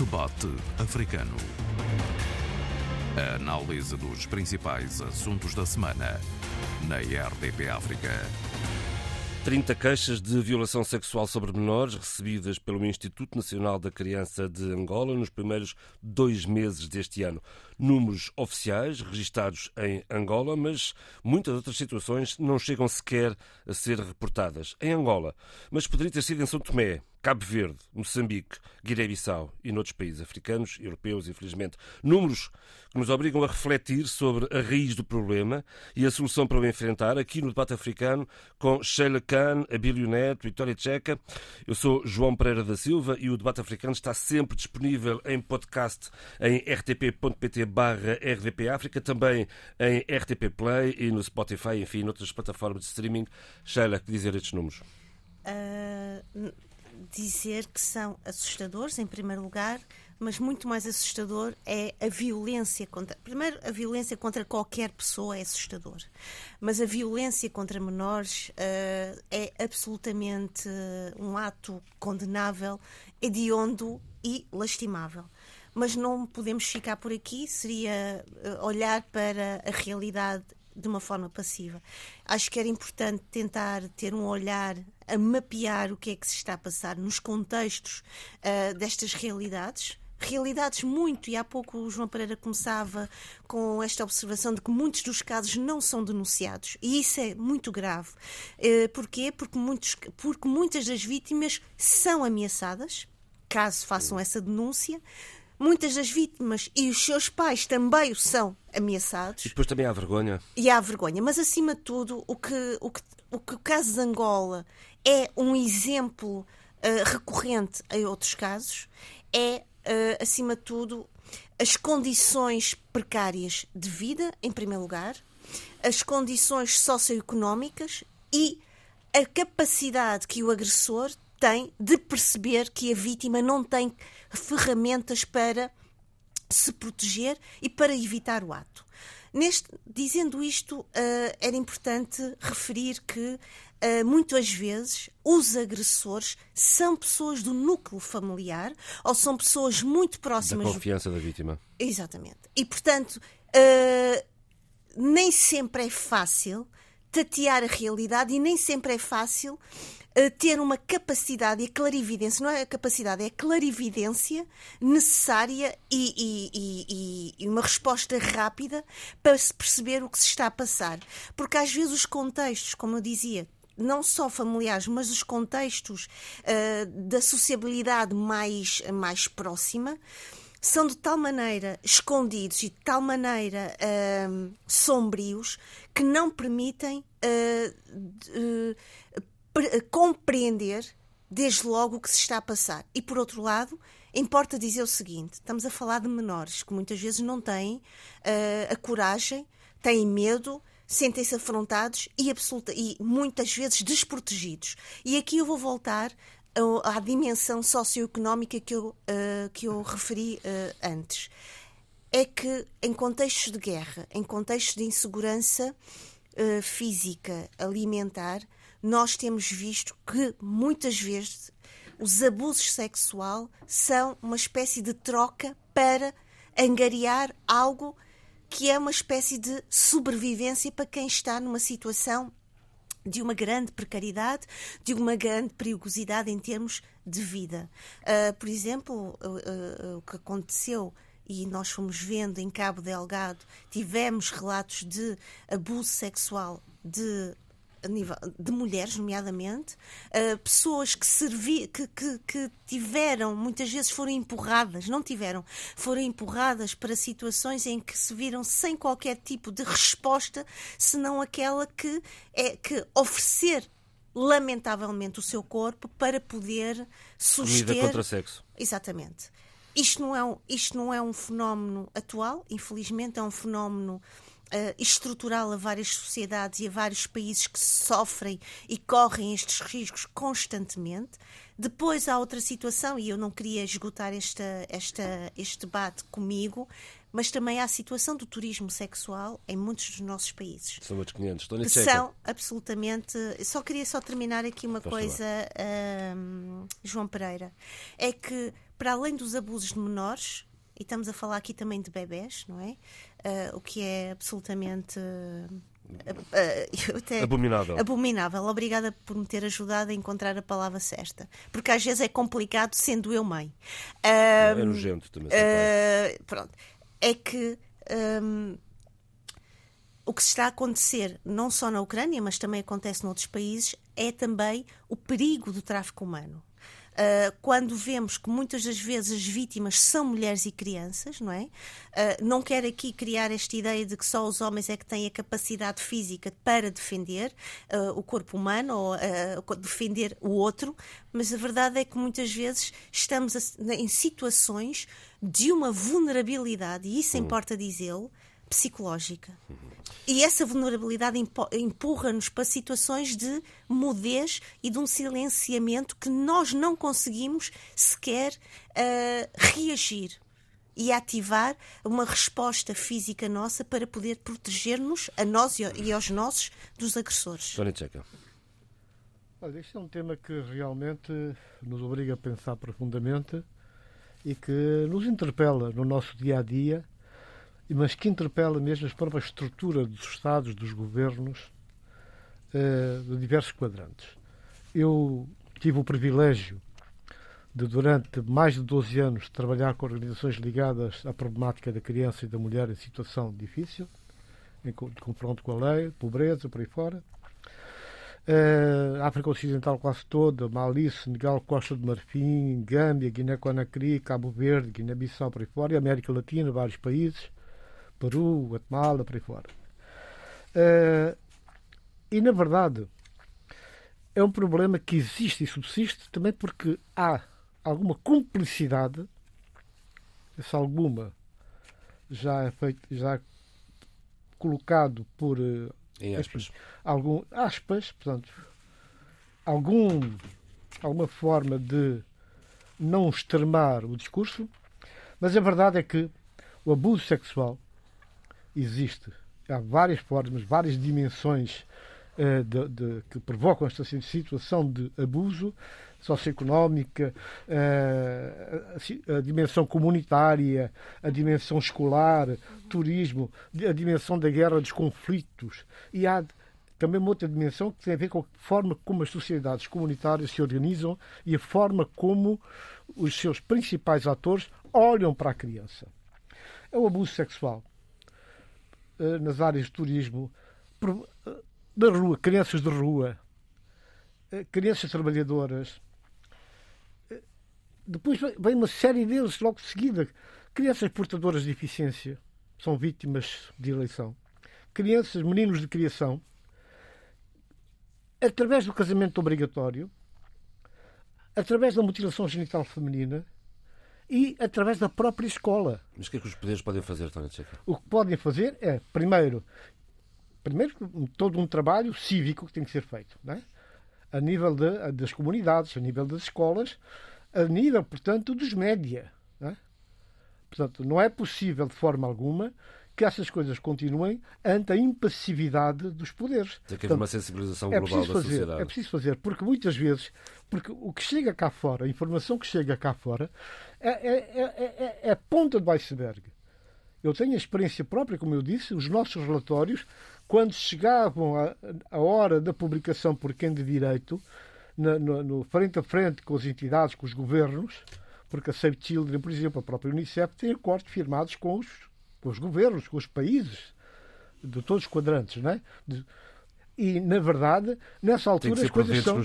Debate Africano. A análise dos principais assuntos da semana na RDP África. 30 queixas de violação sexual sobre menores recebidas pelo Instituto Nacional da Criança de Angola nos primeiros dois meses deste ano. Números oficiais registados em Angola, mas muitas outras situações não chegam sequer a ser reportadas. Em Angola, mas poderia ter sido em São Tomé, Cabo Verde, Moçambique, Guiné-Bissau e noutros países africanos, europeus, infelizmente. Números que nos obrigam a refletir sobre a raiz do problema e a solução para o enfrentar, aqui no debate africano, com Sheila Khan, Abílio Neto, Vitória Tcheca. Eu sou João Pereira da Silva e o debate africano está sempre disponível em podcast em rtp.pt barra rdpafrica, também em RTP Play e no Spotify, enfim, noutras plataformas de streaming. Sheila, que dizer estes números? Uh, dizer que são assustadores, em primeiro lugar, mas muito mais assustador é a violência contra. Primeiro, a violência contra qualquer pessoa é assustador, mas a violência contra menores uh, é absolutamente uh, um ato condenável, hediondo e lastimável. Mas não podemos ficar por aqui, seria uh, olhar para a realidade de uma forma passiva. Acho que era importante tentar ter um olhar a mapear o que é que se está a passar nos contextos uh, destas realidades. Realidades muito, e há pouco o João Pereira começava com esta observação de que muitos dos casos não são denunciados. E isso é muito grave. Uh, porquê? Porque, muitos, porque muitas das vítimas são ameaçadas, caso façam essa denúncia, muitas das vítimas e os seus pais também são ameaçados. E depois também há vergonha. E há vergonha. Mas, acima de tudo, o que o, que, o, que o caso de Angola é um exemplo uh, recorrente em outros casos, é, uh, acima de tudo, as condições precárias de vida, em primeiro lugar, as condições socioeconómicas e a capacidade que o agressor tem de perceber que a vítima não tem ferramentas para se proteger e para evitar o ato. Neste, dizendo isto, uh, era importante referir que uh, muitas vezes os agressores são pessoas do núcleo familiar ou são pessoas muito próximas. Da confiança da vítima. Exatamente. E, portanto, uh, nem sempre é fácil tatear a realidade e nem sempre é fácil ter uma capacidade e clarividência, não é a capacidade, é a clarividência necessária e, e, e, e, uma resposta rápida para se perceber o que se está a passar. Porque às vezes os contextos, como eu dizia, não só familiares, mas os contextos uh, da sociabilidade mais, mais próxima, são de tal maneira escondidos e de tal maneira uh, sombrios que não permitem uh, compreender desde logo o que se está a passar. E por outro lado, importa dizer o seguinte: estamos a falar de menores que muitas vezes não têm uh, a coragem, têm medo, sentem-se afrontados e, absoluta, e muitas vezes desprotegidos. E aqui eu vou voltar à dimensão socioeconómica que eu, uh, que eu referi uh, antes. É que em contextos de guerra, em contextos de insegurança física, alimentar, nós temos visto que muitas vezes os abusos sexuais são uma espécie de troca para angariar algo que é uma espécie de sobrevivência para quem está numa situação de uma grande precariedade, de uma grande perigosidade em termos de vida. Uh, por exemplo, uh, uh, o que aconteceu e nós fomos vendo em Cabo Delgado, tivemos relatos de abuso sexual de nível de mulheres, nomeadamente, uh, pessoas que, servi, que, que, que, tiveram, muitas vezes foram empurradas, não tiveram, foram empurradas para situações em que se viram sem qualquer tipo de resposta, senão aquela que é que oferecer lamentavelmente o seu corpo para poder suster. Comida contra sexo. Exatamente. Isto não, é um, isto não é um fenómeno atual, infelizmente, é um fenómeno uh, estrutural a várias sociedades e a vários países que sofrem e correm estes riscos constantemente. Depois há outra situação, e eu não queria esgotar esta, esta, este debate comigo, mas também há a situação do turismo sexual em muitos dos nossos países. São outros 500. Estou São absolutamente. Só queria só terminar aqui uma Posso coisa. João Pereira, é que, para além dos abusos de menores, e estamos a falar aqui também de bebés, não é? Uh, o que é absolutamente. Uh, abominável. Abominável. Obrigada por me ter ajudado a encontrar a palavra certa. Porque às vezes é complicado sendo eu mãe. é nojento também. pronto. É que. Um, o que está a acontecer, não só na Ucrânia, mas também acontece noutros países, é também o perigo do tráfico humano. Uh, quando vemos que muitas das vezes as vítimas são mulheres e crianças, não é? Uh, não quero aqui criar esta ideia de que só os homens é que têm a capacidade física para defender uh, o corpo humano ou defender o outro, mas a verdade é que muitas vezes estamos a, em situações de uma vulnerabilidade, e isso hum. importa dizê-lo, psicológica. E essa vulnerabilidade empurra-nos para situações de mudez e de um silenciamento que nós não conseguimos sequer uh, reagir e ativar uma resposta física nossa para poder proteger-nos, a nós e aos nossos, dos agressores. Tony. Olha, este é um tema que realmente nos obriga a pensar profundamente e que nos interpela no nosso dia a dia mas que interpela mesmo a própria estrutura dos Estados, dos governos, uh, de diversos quadrantes. Eu tive o privilégio de, durante mais de 12 anos, trabalhar com organizações ligadas à problemática da criança e da mulher em situação difícil, em confronto com a lei, pobreza, por aí fora. Uh, África Ocidental quase toda, Mali, Senegal, Costa de Marfim, Gâmbia, Guiné-Conakry, Cabo Verde, Guiné-Bissau, por aí fora, e América Latina, vários países. Peru, Guatemala, por aí fora. Uh, e, na verdade, é um problema que existe e subsiste também porque há alguma cumplicidade, essa alguma já é feito, já é colocado por uh, em aspas. algum aspas, portanto, algum alguma forma de não extremar o discurso, mas a verdade é que o abuso sexual existe. Há várias formas, várias dimensões uh, de, de, que provocam esta situação de abuso socioeconómica, uh, a dimensão comunitária, a dimensão escolar, turismo, a dimensão da guerra, dos conflitos. E há também uma outra dimensão que tem a ver com a forma como as sociedades comunitárias se organizam e a forma como os seus principais atores olham para a criança. É o abuso sexual. Eh, nas áreas de turismo, eh, da rua, crianças de rua, eh, crianças trabalhadoras. Depois vem uma série deles logo de seguida. Crianças portadoras de deficiência são vítimas de eleição. Crianças, meninos de criação, através do casamento obrigatório, através da mutilação genital feminina, e através da própria escola. Mas o que é que os poderes podem fazer, António Checa? O que podem fazer é, primeiro, primeiro todo um trabalho cívico que tem que ser feito, é? a nível de, das comunidades, a nível das escolas, a nível, portanto, dos média. Não é? Portanto, não é possível, de forma alguma, que essas coisas continuem ante a impassividade dos poderes. Tem que haver uma sensibilização é global da fazer, sociedade. É preciso fazer, porque muitas vezes, porque o que chega cá fora, a informação que chega cá fora, é, é, é, é a ponta do iceberg. Eu tenho a experiência própria, como eu disse, os nossos relatórios, quando chegavam a, a hora da publicação por quem de direito, no, no, no, frente a frente com as entidades, com os governos, porque a Save Children, por exemplo, a própria Unicef, tem acordos firmados com os com os governos, com os países de todos os quadrantes, não é? De, e na verdade nessa altura as coisas são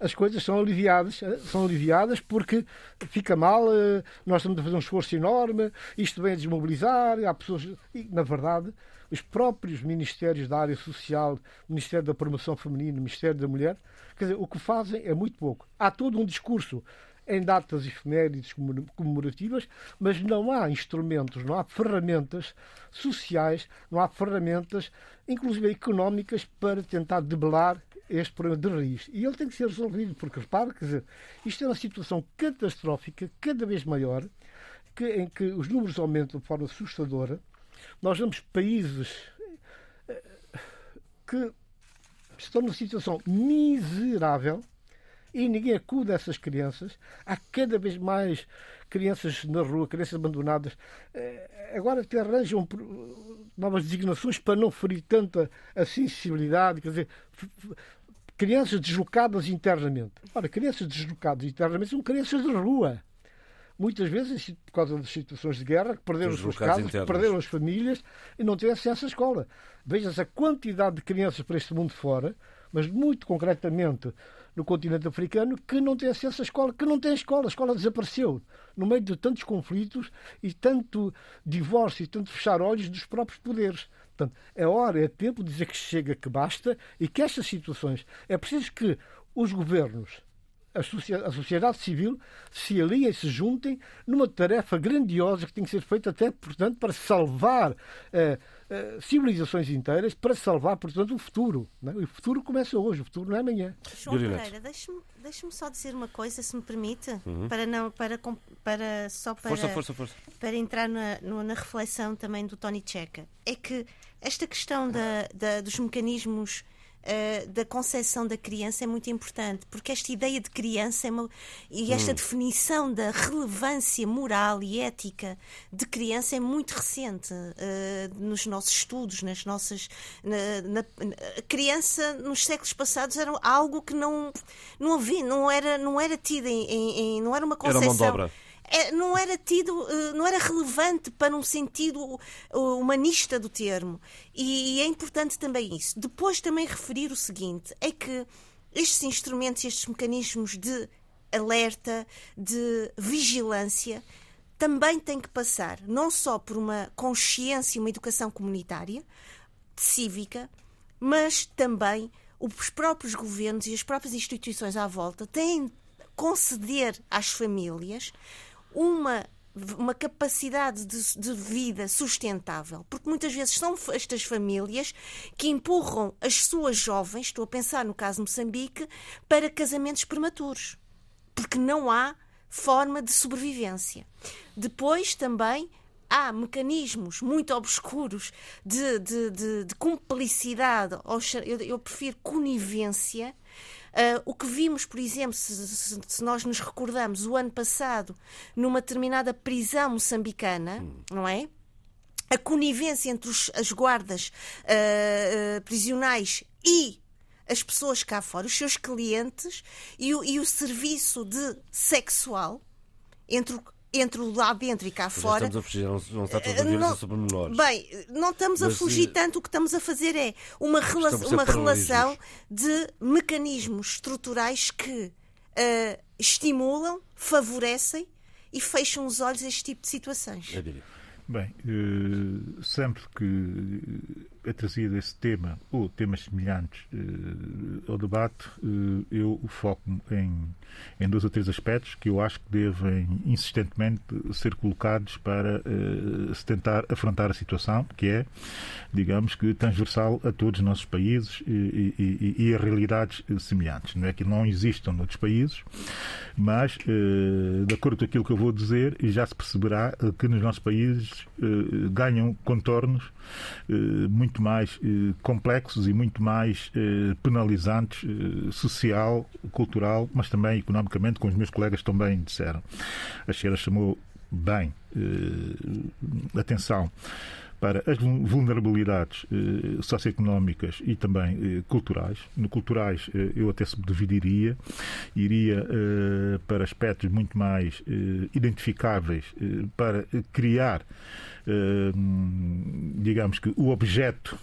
as coisas são aliviadas eh, são aliviadas porque fica mal eh, nós estamos a fazer um esforço enorme isto vem a desmobilizar há pessoas e na verdade os próprios ministérios da área social Ministério da Promoção Feminina Ministério da Mulher quer dizer o que fazem é muito pouco há todo um discurso em datas efemérides comemorativas, mas não há instrumentos, não há ferramentas sociais, não há ferramentas, inclusive económicas, para tentar debelar este problema de raiz. E ele tem que ser resolvido, porque repare, quer dizer, isto é uma situação catastrófica, cada vez maior, que, em que os números aumentam de forma assustadora. Nós vemos países eh, que estão numa situação miserável e ninguém acude a essas crianças. Há cada vez mais crianças na rua, crianças abandonadas. Eh, agora te arranjam novas designações para não ferir tanta a sensibilidade, quer dizer, crianças deslocadas internamente. Ora, crianças deslocadas internamente são crianças de rua muitas vezes por causa das situações de guerra, que perderam os seus casas, perderam as famílias e não têm acesso à escola. Veja-se a quantidade de crianças para este mundo fora, mas muito concretamente no continente africano, que não têm acesso à escola, que não têm escola. A escola desapareceu no meio de tantos conflitos e tanto divórcio e tanto fechar olhos dos próprios poderes. Portanto, é hora, é tempo de dizer que chega, que basta e que estas situações é preciso que os governos a sociedade civil se aliem se juntem numa tarefa grandiosa que tem que ser feita até, portanto, para salvar eh, eh, civilizações inteiras, para salvar, portanto, o futuro. Não é? O futuro começa hoje, o futuro não é amanhã. João Pereira, deixe-me deixe só dizer uma coisa, se me permite, uhum. para não para, para só para, força, força, força. para entrar na, na reflexão também do Tony Checa. É que esta questão da, da dos mecanismos uh, da concepção da criança é muito importante, porque esta ideia de criança é uma, e esta hum. definição da relevância moral e ética de criança é muito recente uh, nos nossos estudos, nas nossas. Na, na, a criança nos séculos passados era algo que não, não havia, não era, não era tida em, em, em não era uma concepção. Era mão de obra não era tido, eh, não era relevante para um sentido humanista do termo. E é importante também isso. Depois também referir o seguinte, é que estes instrumentos, estes mecanismos de alerta, de vigilância, também têm que passar não só por uma consciência, uma educação comunitária, cívica, mas também os próprios governos e as próprias instituições à volta têm conceder às famílias uma uma capacidade de, de, vida sustentável, porque muitas vezes são estas famílias que empurram as suas jovens, estou a pensar no caso de Moçambique, para casamentos prematuros, porque não há forma de sobrevivência. Depois também há mecanismos muito obscuros de, de, de, de cumplicidade, eu, eu prefiro conivência, Uh, o que vimos, por exemplo, se, se, se, nós nos recordamos, o ano passado, numa determinada prisão moçambicana, hum. não é? A conivência entre os, as guardas uh, uh, prisionais e as pessoas cá fora, os seus clientes, e o, e o serviço de sexual entre entre o lá dentro e cá fora. Estamos a fugir, não, não está toda a violência não, sobre menores. Bem, não estamos Mas, a fugir tanto, o que estamos a fazer é uma, rela uma relação de mecanismos estruturais que uh, estimulam, favorecem e fecham os olhos a este tipo de situações. É Bem, uh, sempre que é trazido esse tema ou temas semelhantes uh, ao debate, uh, eu foco-me em, em dois ou três aspectos que eu acho que devem insistentemente ser colocados para uh, se tentar afrontar a situação, que é, digamos que, transversal a todos os nossos países e, e, e a realidades semelhantes. Não é que não existam noutros países, mas, de acordo com aquilo que eu vou dizer, já se perceberá que nos nossos países ganham contornos muito muito mais eh, complexos e muito mais eh, penalizantes, eh, social, cultural, mas também economicamente, como os meus colegas também disseram. A Cheira chamou bem atenção para as vulnerabilidades eh, socioeconómicas e também eh, culturais. No culturais, eh, eu até se dividiria, iria para aspectos muito mais identificáveis, para criar digamos que o objeto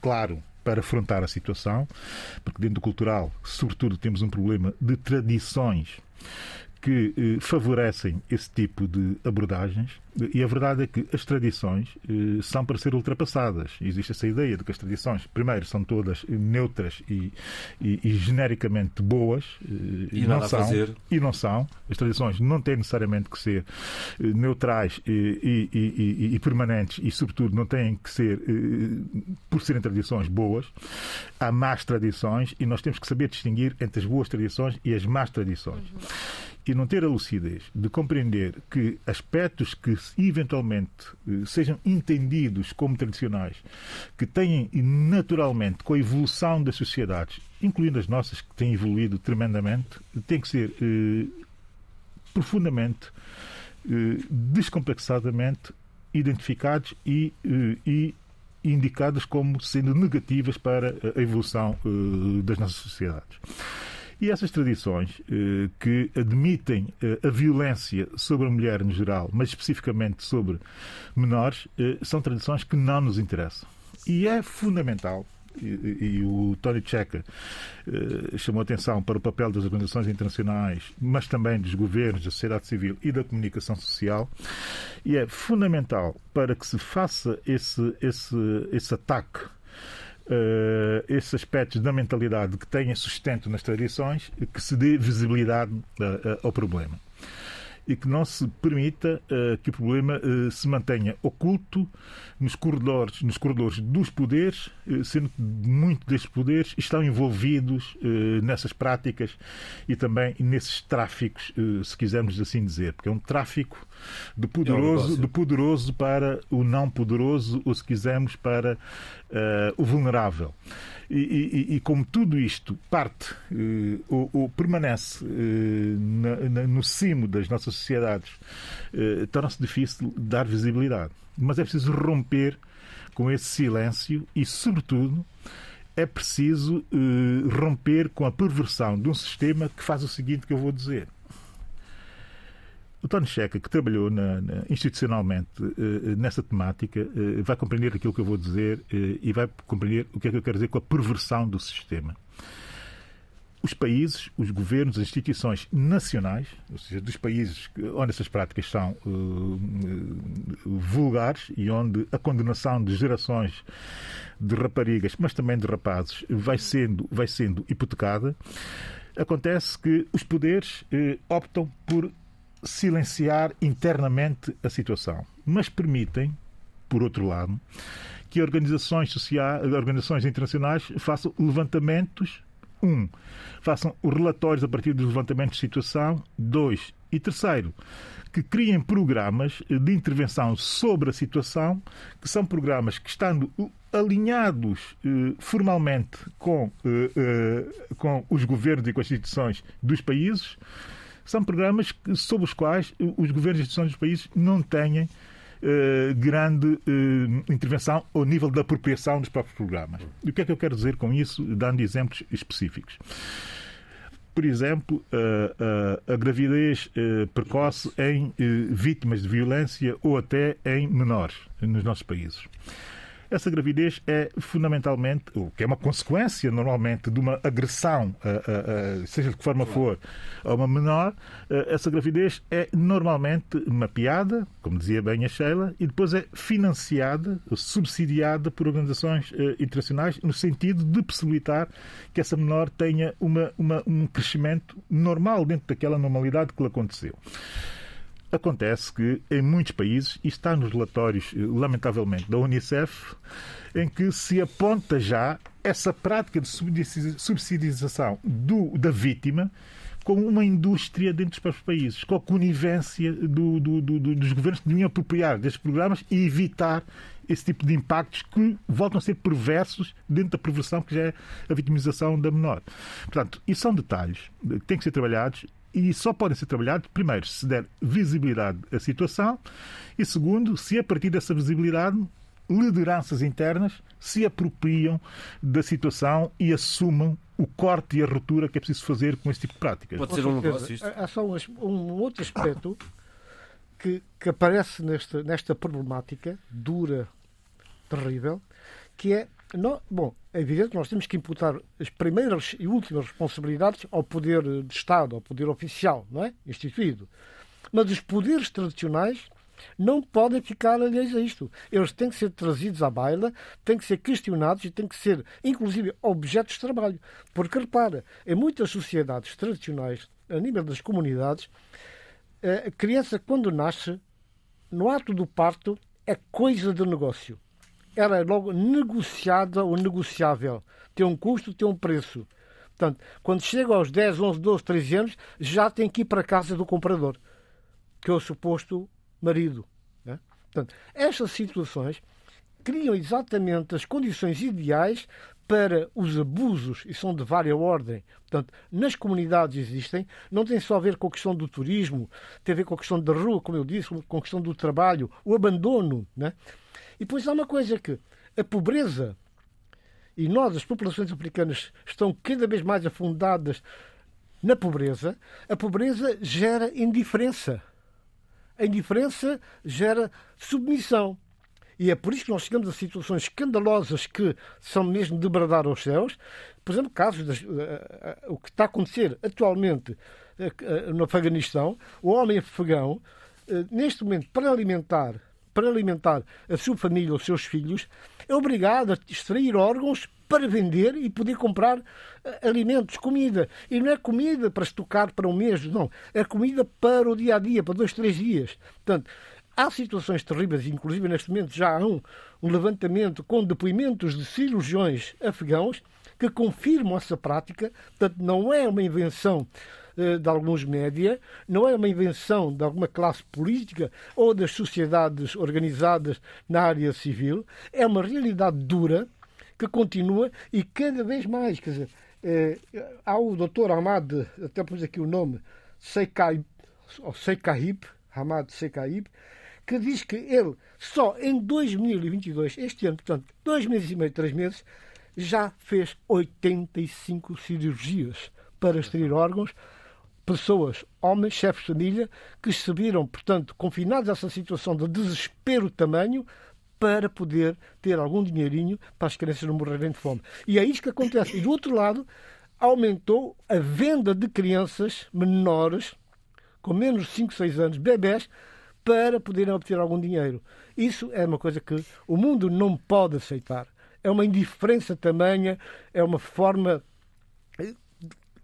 claro para afrontar a situação, porque dentro do cultural, sobretudo, temos um problema de tradições que eh, favorecem esse tipo de abordagens e a verdade é que as tradições eh, são para ser ultrapassadas. Existe essa ideia de que as tradições, primeiro, são todas neutras e, e, e genericamente boas eh, e, não são, e não são. As tradições não têm necessariamente que ser eh, neutrais e, permanentes e, sobretudo, não têm que ser, eh, por serem tradições boas. Há más tradições e nós temos que saber distinguir entre as boas tradições e as más tradições. Uhum. E não ter a lucidez de compreender que aspectos que eventualmente eh, sejam entendidos como tradicionais, que têm naturalmente com a evolução das sociedades, incluindo as nossas que têm evoluído tremendamente, têm que ser eh, profundamente, eh, descomplexadamente identificados e, eh, e como sendo negativas para a evolução eh, das nossas sociedades. E essas tradições eh, que admitem eh, a violência sobre a mulher no geral, mas especificamente sobre menores, eh, são tradições que não nos interessam. E é fundamental e, e, o Tony Checa eh, chamou atenção para o papel das organizações internacionais, mas também dos governos, da sociedade civil e da comunicação social, e é fundamental para que se faça esse, esse, esse ataque uh, esses aspectos da mentalidade que têm sustento nas tradições, que se dê visibilidade uh, uh, ao problema. E que não se permita que o problema se mantenha oculto nos corredores, nos corredores dos poderes, sendo que muitos destes poderes estão envolvidos nessas práticas e também nesses tráficos, se quisermos assim dizer, porque é um tráfico do poderoso, é um do poderoso para o não poderoso, ou se quisermos, para uh, o vulnerável. E, e, e, como tudo isto parte uh, ou, ou, permanece uh, na, na, no cimo das nossas sociedades, torna-se difícil dar visibilidade. Mas é preciso romper com esse silêncio e, sobretudo, é preciso romper com a perversão de um sistema que faz o seguinte que eu vou dizer o Tony Checa, que trabalhou na, na, institucionalmente uh, nessa temática, uh, vai compreender aquilo que eu vou dizer uh, e vai compreender o que é que eu quero dizer com a perversão do sistema. Os países, os governos, as instituições nacionais, ou seja, dos países onde essas práticas são vulgares e onde a condenação de gerações de raparigas, mas também de rapazes, vai sendo, vai sendo hipotecada, acontece que os poderes optam por silenciar internamente a situação, mas permitem, por outro lado, que organizações sociais, organizações internacionais façam levantamentos, um, façam os relatórios a partir dos levantamentos de situação, dois, e terceiro, que criem programas de intervenção sobre a situação, que são programas que, estando alinhados eh, formalmente com, eh, eh, com os governos e com as instituições dos países, são programas sobre os quais os governos e instituições dos países não têm uh, grande uh, intervenção ao nível da apropriação dos próprios programas. E o que é que eu quero dizer com isso, dando exemplos específicos? Por exemplo, a, a, a gravidez precoce em vítimas de violência ou até em menores nos nossos países essa gravidez é fundamentalmente, o que é uma consequência normalmente de uma agressão, seja de que forma for, a uma menor, essa gravidez é normalmente mapeada, como dizia bem a Sheila, e depois é financiada, subsidiada por organizações eh, internacionais, no sentido de possibilitar que essa menor tenha uma, uma, um crescimento normal dentro daquela normalidade que lhe aconteceu. Acontece que em muitos países, e está nos relatórios, eh, lamentavelmente, da Unicef, em que se aponta já essa prática de subsidização do, da vítima como uma indústria dentro dos próprios países, com a conivência do, do, do, dos governos que deviam apropriar destes programas e evitar esse tipo de impactos que voltam a ser perversos dentro da perversão que já é a vitimização da menor. Portanto, isso são detalhes que têm que ser trabalhados e só podem ser trabalhados, primeiro, se der visibilidade à situação e, segundo, se a partir dessa visibilidade lideranças internas se apropriam da situação e assumam o corte e a ruptura que é preciso fazer com esse tipo de práticas. Pode ser um negócio isto? Há só um, um outro aspecto que, que aparece nesta, nesta problemática dura, terrível, que é não, bom, é evidente que nós temos que imputar as primeiras e últimas responsabilidades ao poder de Estado, ao poder oficial, não é? Instituído. Mas os poderes tradicionais não podem ficar alheios a isto. Eles têm que ser trazidos à baila, têm que ser questionados e têm que ser, inclusive, objetos de trabalho. Porque, repara, em muitas sociedades tradicionais, a nível das comunidades, a criança, quando nasce, no ato do parto, é coisa de negócio era logo negociada ou negociável. Tem um custo, tem um preço. Portanto, quando chega aos 10, 11, 12, 13 anos, já tem que ir para a casa do comprador, que é o suposto marido. Né? Portanto, estas situações criam exatamente as condições ideais para os abusos, e são de vária ordem, portanto, nas comunidades existem, não tem só a ver com a questão do turismo, tem a ver com a questão da rua, como eu disse, com a questão do trabalho, o abandono. Né? E depois há uma coisa que a pobreza, e nós, as populações africanas, estão cada vez mais afundadas na pobreza, a pobreza gera indiferença. A indiferença gera submissão. E é por isso que nós chegamos a situações escandalosas que são mesmo de bradar aos céus. Por exemplo, casos das, uh, uh, o que está a acontecer atualmente uh, no Afeganistão, o homem afegão, neste momento, para alimentar, para alimentar a sua família, os seus filhos, é obrigado a extrair órgãos para vender e poder comprar alimentos, comida. E não é comida para estocar para um mês, não. É comida para o dia a dia, para dois, três dias. Portanto, Há situações terríveis, inclusive neste momento já há um, um levantamento com depoimentos de cirurgiões afegãos que confirmam essa prática. Portanto, não é uma invenção eh, de alguns média, não é uma invenção de alguma classe política ou das sociedades organizadas na área civil, é uma realidade dura que continua e cada vez mais. Quer dizer, eh, há o doutor Ahmad, até pus aqui o nome, Seikaib, Seikaib, Hamad Seikaib, que diz que ele só em 2022, este ano, portanto, dois meses e meio, três meses, já fez 85 cirurgias para extrair órgãos. Pessoas, homens, chefes de família, que se viram, portanto, confinados a essa situação de desespero tamanho para poder ter algum dinheirinho para as crianças não morrerem de fome. E é isso que acontece. E do outro lado, aumentou a venda de crianças menores, com menos de 5, 6 anos, bebés, para poderem obter algum dinheiro. Isso é uma coisa que o mundo não pode aceitar. É uma indiferença tamanha, é uma forma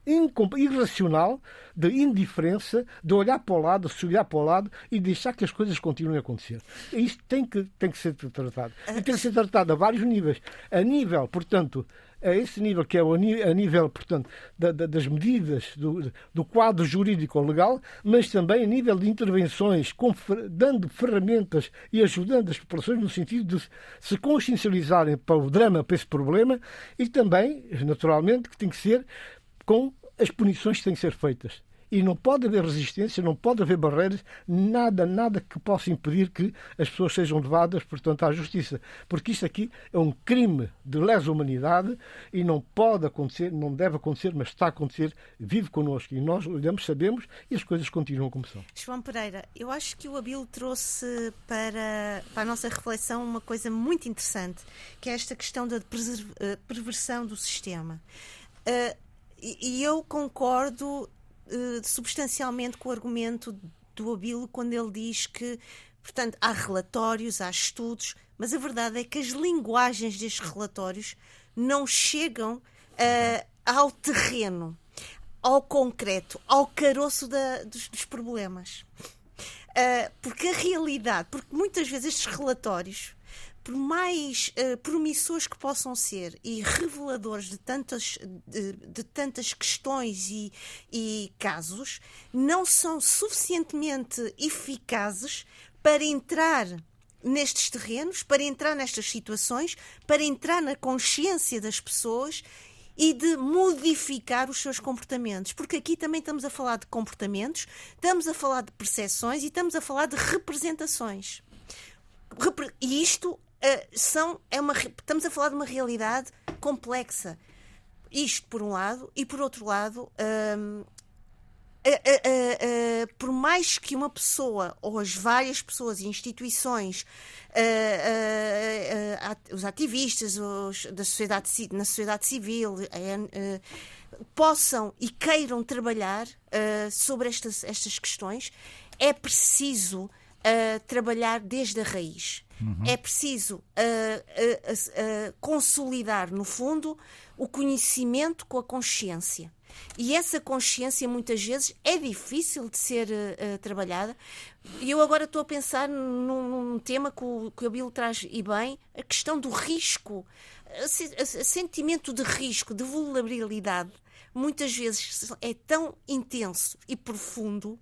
irracional de indiferença, de olhar para o lado, se olhar para o lado e deixar que as coisas continuem a acontecer. Isto tem que, tem que ser tratado. E tem que ser tratado a vários níveis. A nível, portanto, a esse nível, que é a nível, portanto, da, da, das medidas do, do quadro jurídico legal, mas também a nível de intervenções, com, dando ferramentas e ajudando as populações no sentido de se consciencializarem para o drama, para esse problema, e também, naturalmente, que tem que ser com as punições que têm que ser feitas e não pode haver resistência, não pode haver barreiras, nada, nada que possa impedir que as pessoas sejam levadas, portanto, à justiça. Porque isto aqui é um crime de lesa humanidade e não pode acontecer, não deve acontecer, mas está a acontecer, vive connosco. E nós olhamos, sabemos e as coisas continuam como são. João Pereira, eu acho que o Abilo trouxe para, para a nossa reflexão uma coisa muito interessante, que é esta questão da eh, perversão do sistema. Uh, e eu concordo uh, substancialmente com o argumento do Abilo quando ele diz que, portanto, há relatórios, há estudos, mas a verdade é que as linguagens destes relatórios não chegam uh, ao terreno, ao concreto, ao caroço da, dos, dos, problemas. Uh, porque a realidade, porque muitas vezes estes relatórios por mais uh, promissores que possam ser e reveladores de tantas, de, de tantas questões e, e casos, não são suficientemente eficazes para entrar nestes terrenos, para entrar nestas situações, para entrar na consciência das pessoas e de modificar os seus comportamentos. Porque aqui também estamos a falar de comportamentos, estamos a falar de percepções e estamos a falar de representações. E isto são, é uma, estamos a falar de uma realidade complexa. Isto por um lado, e por outro lado, uh, por mais que uma pessoa ou as várias pessoas e instituições, os ativistas os, da sociedade, na sociedade civil, possam e queiram trabalhar sobre estas, estas questões, é preciso trabalhar desde a raiz. Uhum. É preciso uh, uh, uh, consolidar, no fundo, o conhecimento com a consciência. E essa consciência, muitas vezes, é difícil de ser trabalhada. E eu agora estou a pensar num, num tema que o, que o Abilo traz e bem, a questão do risco, o sentimento de risco, de vulnerabilidade muitas vezes é tão intenso e profundo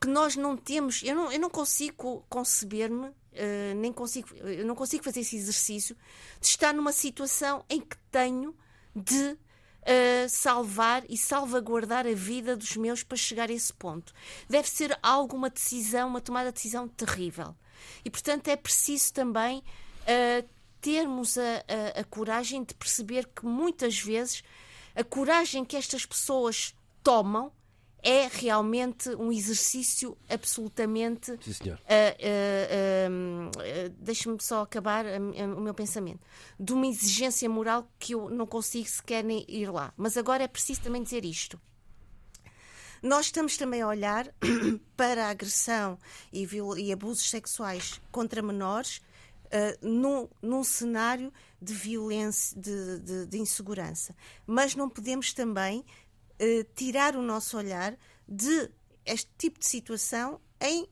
que nós não temos. Eu não, eu não consigo conceber-me, uh, nem consigo, eu não consigo fazer esse exercício de estar numa situação em que tenho de uh, salvar e salvaguardar a vida dos meus para chegar a esse ponto. Deve ser algo, uma decisão, uma tomada de decisão terrível. E, portanto, é preciso também uh, termos a, a, a coragem de perceber que muitas vezes a coragem que estas pessoas tomam é realmente um exercício absolutamente. Sim, senhor. Uh, uh, uh, Deixe-me só acabar o meu pensamento. De uma exigência moral que eu não consigo sequer nem ir lá. Mas agora é preciso também dizer isto. Nós estamos também a olhar para a agressão e, e abusos sexuais contra menores uh, num, num, cenário de violência, de, de, de, insegurança. Mas não podemos também uh, tirar o nosso olhar de este tipo de situação em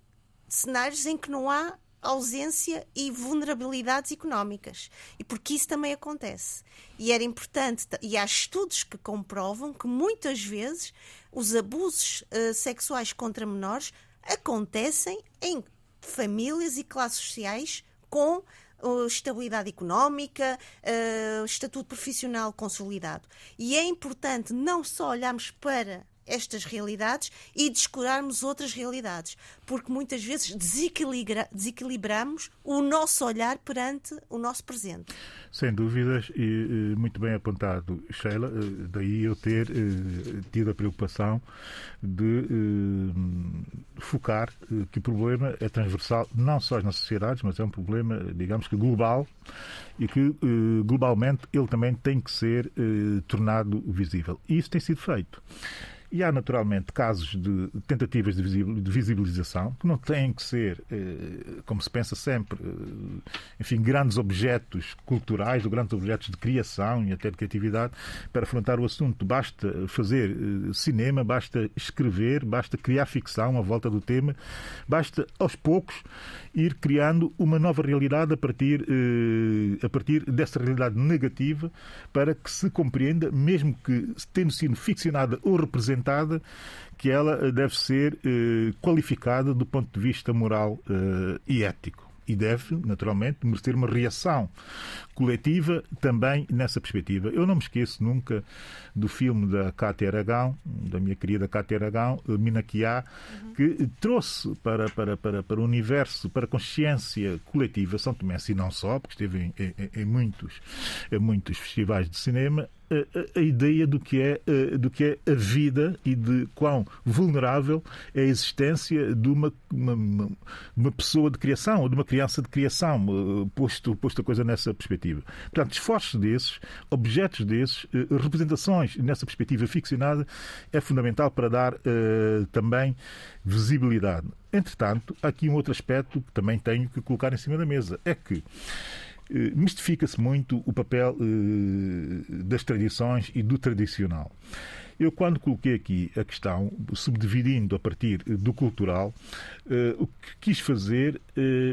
cenários em que não há ausência e vulnerabilidades económicas. E porque isso também acontece. E era importante, e há estudos que comprovam que muitas vezes os abusos uh, sexuais contra menores acontecem em famílias e classes sociais com estabilidade económica, uh, estatuto profissional consolidado. E é importante não só olharmos para estas realidades e descurarmos outras realidades, porque muitas vezes desequilibra, desequilibramos o nosso olhar perante o nosso presente. Sem dúvidas, e muito bem apontado, Sheila, eh, daí eu ter eh, tido a preocupação de eh, focar que o problema é transversal não só nas sociedades, mas é um problema, digamos que global, e que globalmente ele também tem que ser tornado visível. E isso tem sido feito. E há, naturalmente, casos de tentativas de visibilização, que não têm que ser, eh, como se pensa sempre, eh, enfim, grandes objetos culturais ou grandes objetos de criação e até de criatividade para afrontar o assunto. Basta fazer eh, cinema, basta escrever, basta criar ficção à volta do tema, basta, aos poucos, ir criando uma nova realidade a partir, a partir dessa realidade negativa para que se compreenda, mesmo que tendo sido ficcionada ou representada, que ela eh, deve ser eh, qualificada do ponto de vista moral eh, e ético. E deve, naturalmente, merecer uma reação coletiva também nessa perspectiva. Eu não me esqueço nunca do filme da Cátia Aragão, da minha querida Cátia Aragão, Minaquiá, uhum. que trouxe para, para, para, para o universo, para a consciência coletiva São Tomé, e não só, porque esteve em, em, em muitos, em muitos festivais de cinema, a, a, ideia do que, é, do que é a vida e de quão vulnerável é a existência de uma, uma, uma pessoa de criação ou de uma criança de criação, eh, posto, posto a coisa nessa perspectiva. Portanto, esforços desses, objetos desses, eh, representações nessa perspectiva ficcionada é fundamental para dar uh, também visibilidade. Entretanto, há aqui um outro aspecto que também tenho que colocar em cima da mesa. É que eh, mistifica-se muito o papel eh, das tradições e do tradicional. Eu, quando coloquei aqui a questão, subdividindo a partir do cultural, eh, o que quis fazer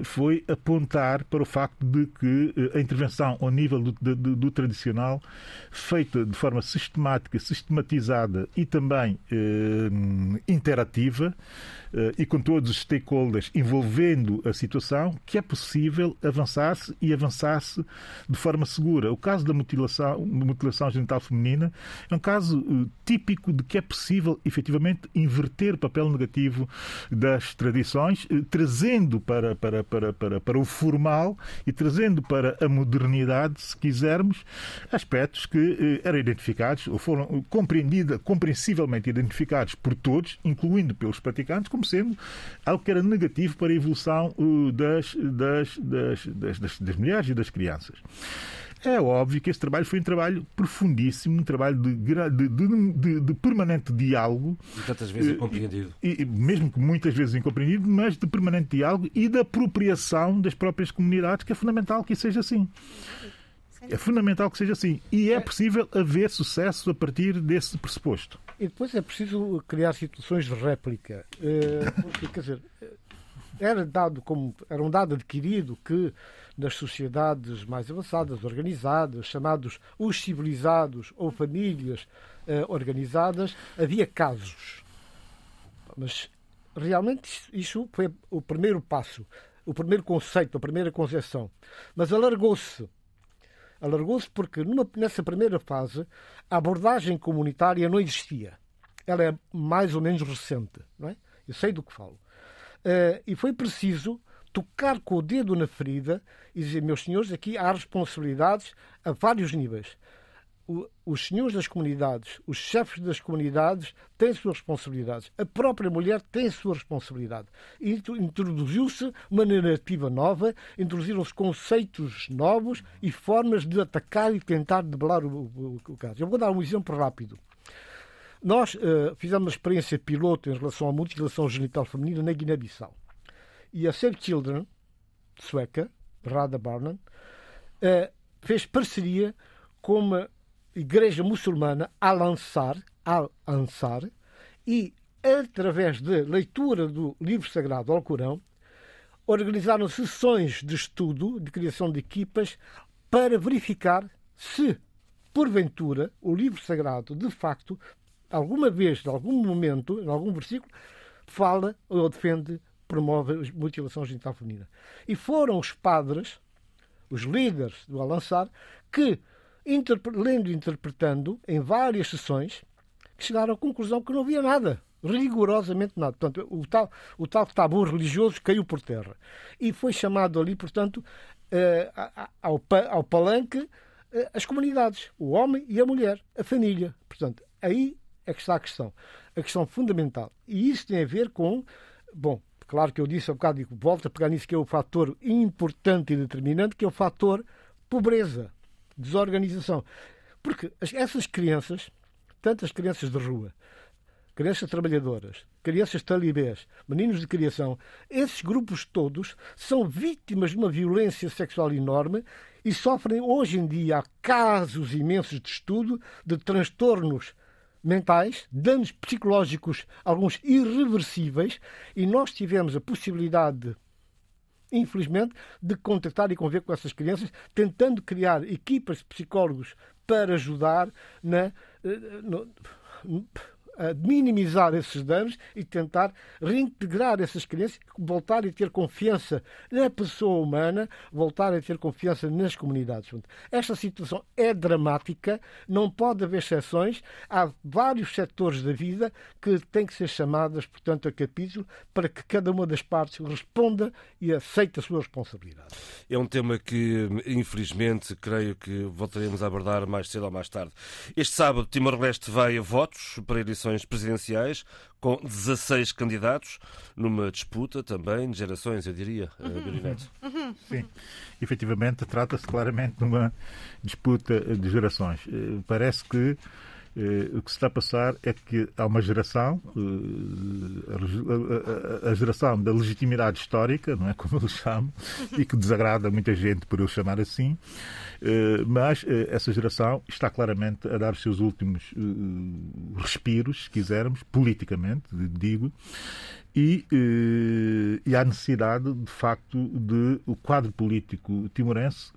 foi apontar para o facto de que a intervenção ao nível do, do, do tradicional, feita de forma sistemática, sistematizada e também interativa, eh, e com todos os stakeholders envolvendo a situação, que é possível avançar-se e avançar-se de forma segura. O caso da mutilação, mutilação genital feminina é um caso uh, típico de que é possível, efetivamente, inverter o papel negativo das tradições, uh, trazendo para, para, para, para, para o formal e trazendo para a modernidade, se quisermos, aspectos que uh, eram identificados ou foram compreendidos, compreensivelmente identificados por todos, incluindo pelos praticantes, como sendo algo que era negativo para a evolução das, das, das, das, das mulheres e das crianças. É óbvio que esse trabalho foi um trabalho profundíssimo, um trabalho de, de, de, de permanente diálogo. E tantas vezes incompreendido. E, mesmo que muitas vezes incompreendido, mas de permanente diálogo e de apropriação das próprias comunidades, que é fundamental que isso seja assim. É fundamental que seja assim. E é possível haver sucesso a partir desse pressuposto. E depois é preciso criar situações de réplica. Eh, porque, quer dizer, era dado como era um dado adquirido que nas sociedades mais avançadas, organizadas, chamados os civilizados ou famílias organizadas, havia casos. Mas realmente isso foi o primeiro passo, o primeiro conceito, a primeira concepção. Mas alargou-se. Alargou-se porque numa, nessa primeira fase a abordagem comunitária não existia. Ela é mais ou menos recente. Não é? Eu sei do que falo. Uh, e foi preciso tocar com o dedo na ferida e dizer, meus senhores, aqui há responsabilidades a vários níveis os senhores das comunidades, os chefes das comunidades têm suas responsabilidades. A própria mulher tem sua responsabilidade. E introduziu-se uma narrativa nova, introduziram-se conceitos novos e formas de atacar e tentar debelar o, o, o caso. Eu vou dar um exemplo rápido. Nós uh, fizemos uma experiência piloto em relação à mutilação genital feminina na Guiné-Bissau. E a Save Children, sueca, Rada Barnan, uh, fez parceria com uma Igreja Muçulmana Al-Ansar, Al-Ansar e, através de leitura do livro sagrado ao Corão, organizaram sessões de estudo, de criação de equipas, para verificar se, porventura, o livro sagrado, de facto, alguma vez, em algum momento, em algum versículo, fala ou defende, promove a mutilação genital feminina. E foram os padres, os líderes do Al-Ansar, que lendo e interpretando em várias sessões, chegaram à conclusão que não havia nada, rigorosamente nada. Portanto, o tal, o tal tabu religioso caiu por terra. E foi chamado ali, portanto, eh, ao, ao palanque eh, as comunidades, o homem e a mulher, a família. Portanto, aí é que está a questão, a questão fundamental. E isso tem a ver com, bom, claro que eu disse há bocado, e volto a pegar nisso, que é o fator importante e determinante, que é o fator pobreza desorganização. Porque essas crianças, tantas crianças de rua, crianças trabalhadoras, crianças talibés, meninos de criação, esses grupos todos são vítimas de uma violência sexual enorme e sofrem hoje em dia casos imensos de estudo de transtornos mentais, danos psicológicos, alguns irreversíveis, e nós tivemos a possibilidade infelizmente, de contactar e conviver com essas crianças, tentando criar equipas de psicólogos para ajudar na, eh, no, a minimizar esses danos e tentar reintegrar essas crianças, voltar a ter confiança na pessoa humana, voltar a ter confiança nas comunidades. Esta situação é dramática, não pode haver exceções. Há vários setores da vida que têm que ser chamadas, portanto, a capítulo para que cada uma das partes responda e aceite a sua responsabilidade. É um tema que, infelizmente, creio que voltaremos a abordar mais cedo ou mais tarde. Este sábado, Timor-Leste vai a votos para eleições eleições presidenciais, com 16 candidatos, numa disputa também de gerações, eu diria, eh, uhum. uhum. Sim, efetivamente trata-se claramente de uma disputa de gerações. Eh, parece que eh, o que se está a passar é que há uma geração, a, geração da legitimidade histórica, não é? Como eu chamo, e que desagrada muita gente por eu chamar assim, eh, mas eh, essa geração está claramente a dar os seus últimos eh, respiros, se quisermos, politicamente, digo, e, e há necessidade, de facto, de o quadro político timorense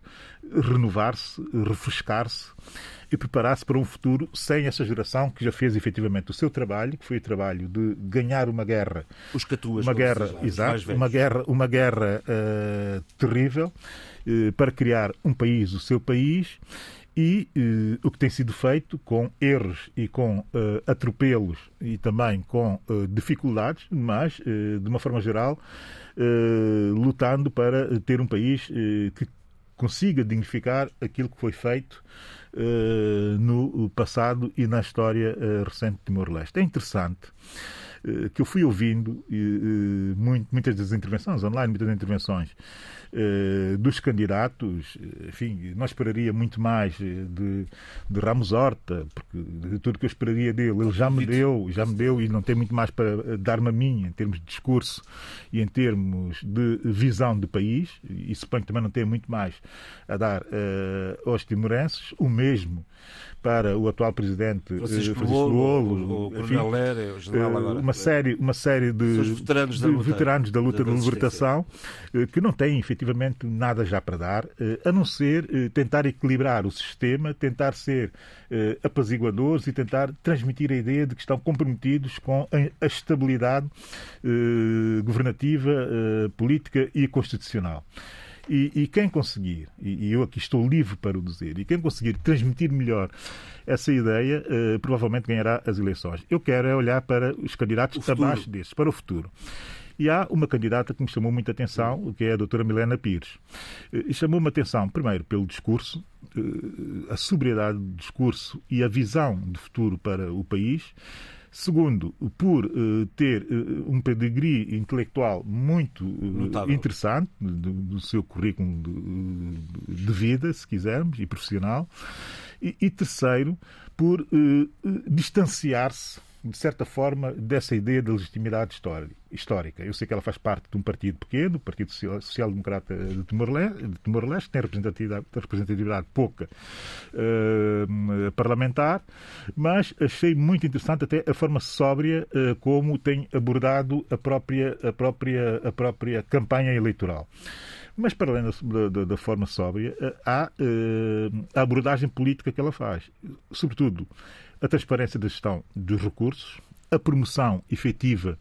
renovar-se, refrescar-se e preparar-se para um futuro sem essa geração que já fez efetivamente o seu trabalho, que foi o trabalho de ganhar uma guerra, os catuas, uma guerra, exato, uma guerra, uma guerra uh, terrível uh, para criar um país, o seu país e uh, o que tem sido feito com erros e com uh, atropelos e também com uh, dificuldades, mas, de uma forma geral, lutando para ter um país que consiga dignificar aquilo que foi feito no passado e na história recente de Timor-Leste. É interessante que eu fui ouvindo muitas das intervenções online, muitas das intervenções eh, dos candidatos, enfim, não esperaria muito mais eh, de, de Ramos Horta, porque de tudo que eu esperaria dele, ele já me deu, já me deu e não tem muito mais para eh, dar-me a mim em termos de discurso e em termos de visão de país, e suponho que também não tem muito mais a dar aos timorenses, o mesmo para o atual presidente Francisco, Francisco Lolo, o, o, enfim, o general agora. Uma série, uma série de, veteranos, da luta, veteranos da luta da de libertação eh, que não têm efetivamente nada já para dar, eh, a não ser eh, tentar equilibrar o sistema, tentar ser apaziguadores e tentar transmitir a ideia de que estão comprometidos com a estabilidade governativa, política e constitucional. E, e quem conseguir, e, e, eu aqui estou livre para o dizer, e quem conseguir transmitir melhor essa ideia, uh, provavelmente ganhará as eleições. Eu quero é olhar para os candidatos abaixo desses, para o futuro. E há uma candidata que me chamou muita atenção, que é a doutora Milena Pires. Eh, e chamou-me atenção, primeiro, pelo discurso, eh, a sobriedade do discurso e a visão de futuro para o país. Segundo, por uh, ter uh, um pedigree intelectual muito uh, interessante do, do, seu currículo de, de, vida, se quisermos, e profissional. E, e terceiro, por distanciar-se de certa forma, dessa ideia de legitimidade histórica. Eu sei que ela faz parte de um partido pequeno, o Partido Social Democrata de Timor-Leste, tem representatividade, representatividade pouca uh, parlamentar, mas achei muito interessante até a forma sóbria uh, como tem abordado a própria, a própria, a própria campanha eleitoral. Mas, para além da, da, da forma sóbria, eh, há a abordagem política que ela faz. Sobretudo, a transparência da gestão dos recursos, a promoção efetiva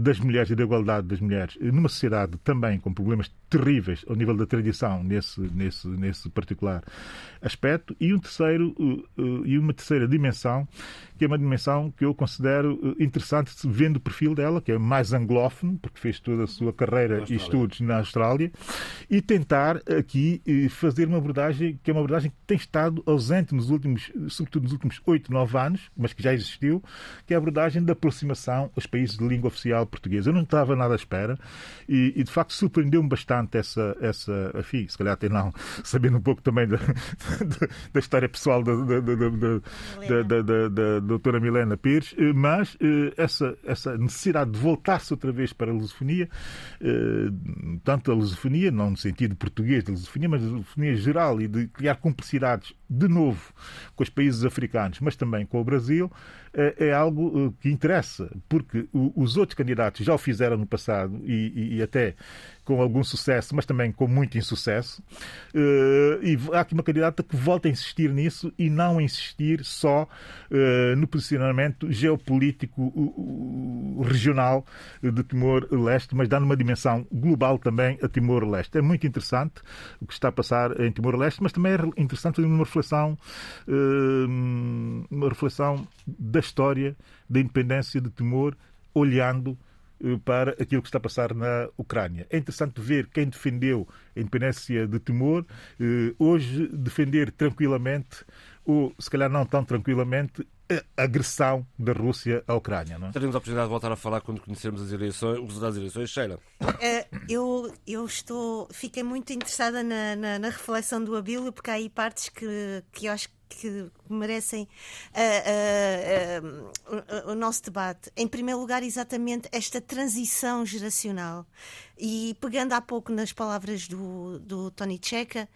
das mulheres e da igualdade das mulheres numa sociedade também com problemas terríveis ao nível da tradição nesse, nesse, nesse particular aspecto. E um terceiro uh, e uma terceira dimensão que é uma dimensão que eu considero interessante vendo o perfil dela que é mais anglófono porque fez toda a sua carreira e estudos na Austrália e tentar aqui fazer uma abordagem que é uma abordagem que tem estado ausente nos últimos sobretudo nos últimos oito nove anos mas que já existiu que é a abordagem da aproximação aos países de língua oficial portuguesa. Eu não estava nada à espera e, e de facto surpreendeu-me bastante essa, essa enfim, se calhar até não, sabendo um pouco também da, da, da história pessoal da, da, da, da, da, doutora Milena Pires, eh, mas eh, essa, essa necessidade de voltar-se outra vez para a lusofonia, eh, tanto a lusofonia, não no sentido português da lusofonia, mas a lusofonia geral e de criar cumplicidades de novo com os países africanos, mas também com o Brasil, é algo que interessa, porque os outros candidatos já o fizeram no passado e, e, e até com algum sucesso, mas também com muito insucesso. Uh, e há aqui uma candidata que volta a insistir nisso e não insistir só uh, no posicionamento geopolítico regional de Timor-Leste, mas dando uma dimensão global também a Timor-Leste. É muito interessante o que está a passar em Timor-Leste, mas também é interessante uma reflexão, uma reflexão da história da independência de Timor, olhando eh, para aquilo que está a passar na Ucrânia. É interessante ver quem defendeu a independência de Timor eh, hoje defender tranquilamente, ou se calhar não tão tranquilamente, a agressão da Rússia à Ucrânia. Não é? Teremos a oportunidade de voltar a falar quando conhecermos as eleições, os resultados das eleições. Sheila. Uh, eu, eu estou, fiquei muito interessada na, na, na reflexão do Abílio, porque há aí partes que, que eu acho que merecem uh, uh, uh, o nosso debate. Em primeiro lugar, exatamente esta transição geracional. E pegando há pouco nas palavras do, do Tony Checa,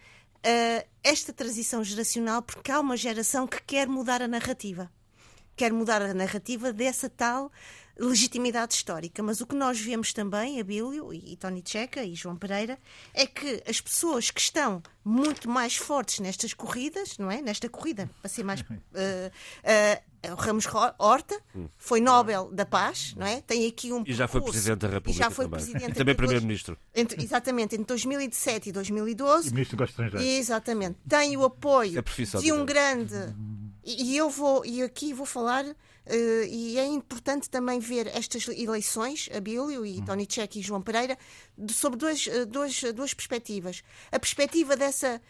esta transição geracional, porque há uma geração que quer mudar a narrativa. Quer mudar a narrativa dessa tal legitimidade histórica. Mas o que nós vemos também, Abílio e Tony Checa e João Pereira, é que as pessoas que estão muito mais fortes nestas corridas, não é? Nesta corrida, para ser mais. Uh, uh, Ramos Horta foi Nobel da Paz, não é? Tem aqui um. E já foi Presidente da República. E já foi também. Presidente também Primeiro-Ministro. Exatamente, entre 2017 e 2012. E Ministro dos Estrangeiros. Exatamente. Tem o apoio é de um grande. E eu vou, e aqui vou falar Uh, e é importante também ver estas eleições, Abílio e Tony Check e João Pereira, de, sobre duas, uh, duas, duas perspectivas. A perspectiva dessa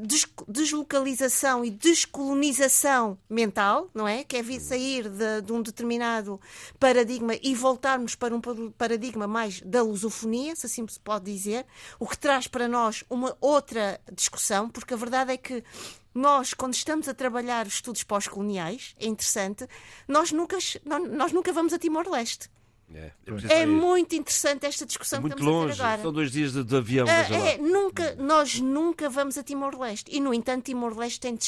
des deslocalização e descolonização mental, não é? Que é vir sair de, de, um determinado paradigma e voltarmos para um paradigma mais da lusofonia, se assim se pode dizer, o que traz para nós uma outra discussão, porque a verdade é que nós, quando estamos a trabalhar os estudos pós-coloniais, é interessante, nós nunca, nós nunca vamos a Timor-Leste. É, é muito interessante esta discussão é muito que estamos longe, a ter agora. São dois dias de, de avião. É, é, nunca, nós nunca vamos a Timor-Leste. E, no entanto, Timor-Leste tem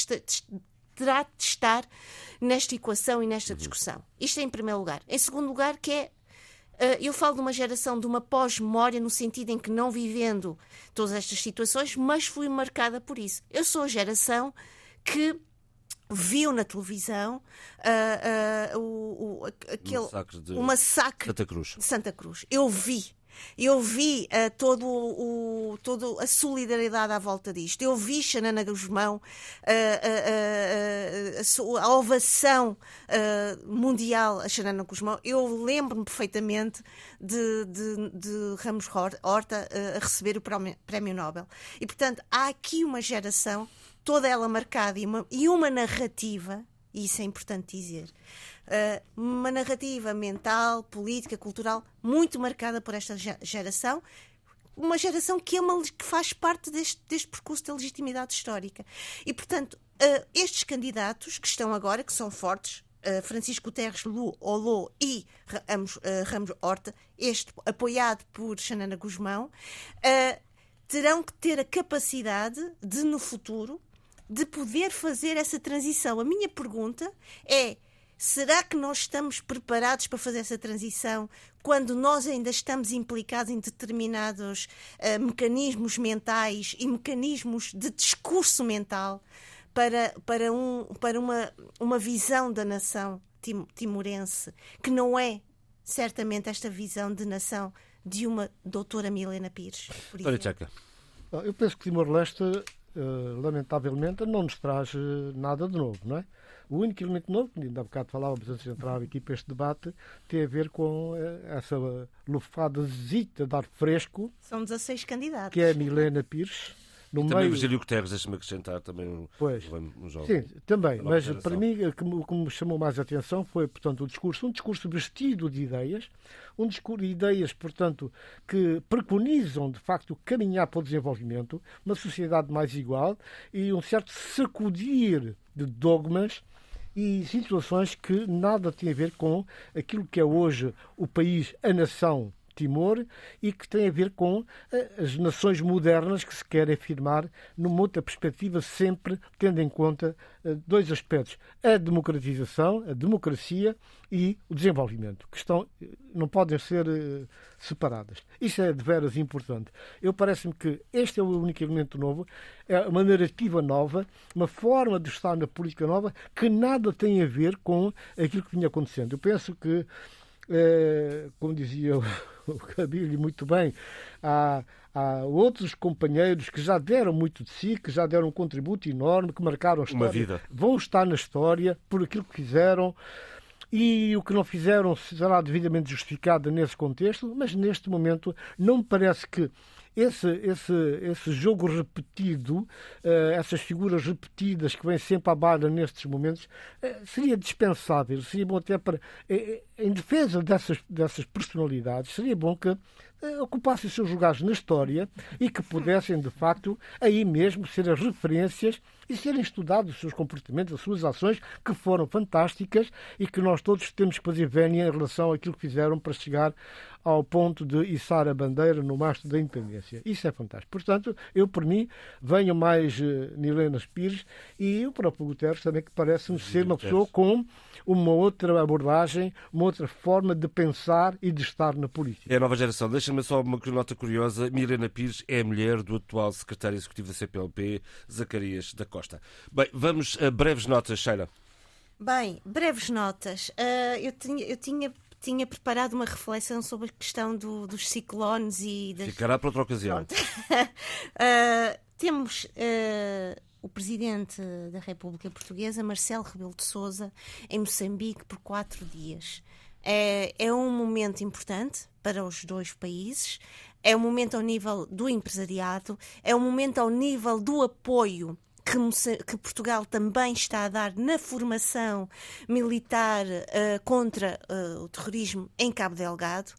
terá de estar nesta equação e nesta discussão. Isto é em primeiro lugar. Em segundo lugar, que é eu falo de uma geração de uma pós-memória no sentido em que não vivendo todas estas situações, mas fui marcada por isso. Eu sou a geração que viu na televisão uh, uh, o, o, aquele, o massacre de o massacre Santa Cruz. de Santa Cruz. Eu vi. Eu vi uh, todo o, todo a solidariedade à volta disto. Eu vi Xanana Guzmão, uh, uh, a ovação mundial a Xanana Guzmão. Eu lembro-me perfeitamente de, de, de, Ramos Horta a receber o Prémio Nobel. E, portanto, há aqui uma geração, toda ela marcada, e uma, e uma narrativa, e isso é importante dizer, uma narrativa mental, política, cultural muito marcada por esta geração, uma geração que, é uma, que faz parte deste, deste percurso da legitimidade histórica. E, portanto, estes candidatos que estão agora, que são fortes, Francisco Guterres, Lu Olô e Ramos, Ramos Horta, este apoiado por Xanana Guzmão, terão que ter a capacidade de, no futuro, de poder fazer essa transição. A minha pergunta é Será que nós estamos preparados para fazer essa transição quando nós ainda estamos implicados em determinados uh, mecanismos mentais e mecanismos de discurso mental para, para, um, para uma, uma visão da nação tim, timorense que não é certamente esta visão de nação de uma doutora Milena Pires? Olha, Tchaca. Eu penso que Timor-Leste, uh, lamentavelmente, não nos traz uh, nada de novo, não é? O único elemento novo, que ainda há bocado falávamos antes de entrar aqui para este debate, tem a ver com eh, essa lufada zita de ar fresco. São 16 candidatos. Que é a Milena Pires. No também meio... Virgílio Guterres, deixa-me acrescentar também um, pois, um jogo. Sim, também, mas geração. para mim o que, me, que me chamou mais a atenção foi, portanto, o discurso, um discurso vestido de ideias, um discurso de ideias, portanto, que preconizam, de facto, caminhar para o desenvolvimento, uma sociedade mais igual e um certo sacudir de dogmas e situações que nada têm a ver com aquilo que é hoje o país, a nação Timor e que tem a ver com eh, as nações modernas que se querem afirmar numa outra perspectiva, sempre tendo em conta eh, dois aspectos: a democratização, a democracia e o desenvolvimento, que estão, eh, não podem ser separadas. Isso é de veras importante. Eu parece-me que este é o único elemento novo, é uma narrativa nova, uma forma de estar na política nova que nada tem a ver com aquilo que vinha acontecendo. Eu penso que como dizia o, o Cabilho muito bem, há, há outros companheiros que já deram muito de si, que já deram um contributo enorme, que marcaram a história. Uma vida. Vão estar na história por aquilo que fizeram e o que não fizeram será devidamente justificado nesse contexto, mas neste momento não me parece que esse, esse, esse jogo repetido, uh, essas figuras repetidas que vêm sempre à barra nestes momentos, uh, seria dispensável. Seria bom até para. Uh, em defesa dessas, dessas personalidades, seria bom que ocupassem seus lugares na história e que pudessem, de facto, aí mesmo ser as referências e serem estudados os seus comportamentos, as suas ações, que foram fantásticas e que nós todos temos que fazer vénia em relação àquilo que fizeram para chegar ao ponto de içar a bandeira no mastro da independência. Isso é fantástico. Portanto, eu, por mim, venho mais uh, Nilenas Pires e o próprio Guterres também, que parece-me ser uma pessoa com uma outra abordagem, uma outra forma de pensar e de estar na política. É a nova geração. Deixa-me só uma nota curiosa. Milena Pires é a mulher do atual secretário executivo da CPLP, Zacarias da Costa. Bem, vamos a breves notas, Sheila. Bem, breves notas. Uh, eu, tinha, eu tinha tinha preparado uma reflexão sobre a questão do, dos ciclones e das... Ficará para outra ocasião. uh, temos uh, o Presidente da República Portuguesa, Marcelo Rebelo de Sousa, em Moçambique por quatro dias. É, é um momento importante para os dois países, é um momento ao nível do empresariado, é um momento ao nível do apoio que, que, Portugal também está a dar na formação militar uh, contra uh, o terrorismo em Cabo Delgado.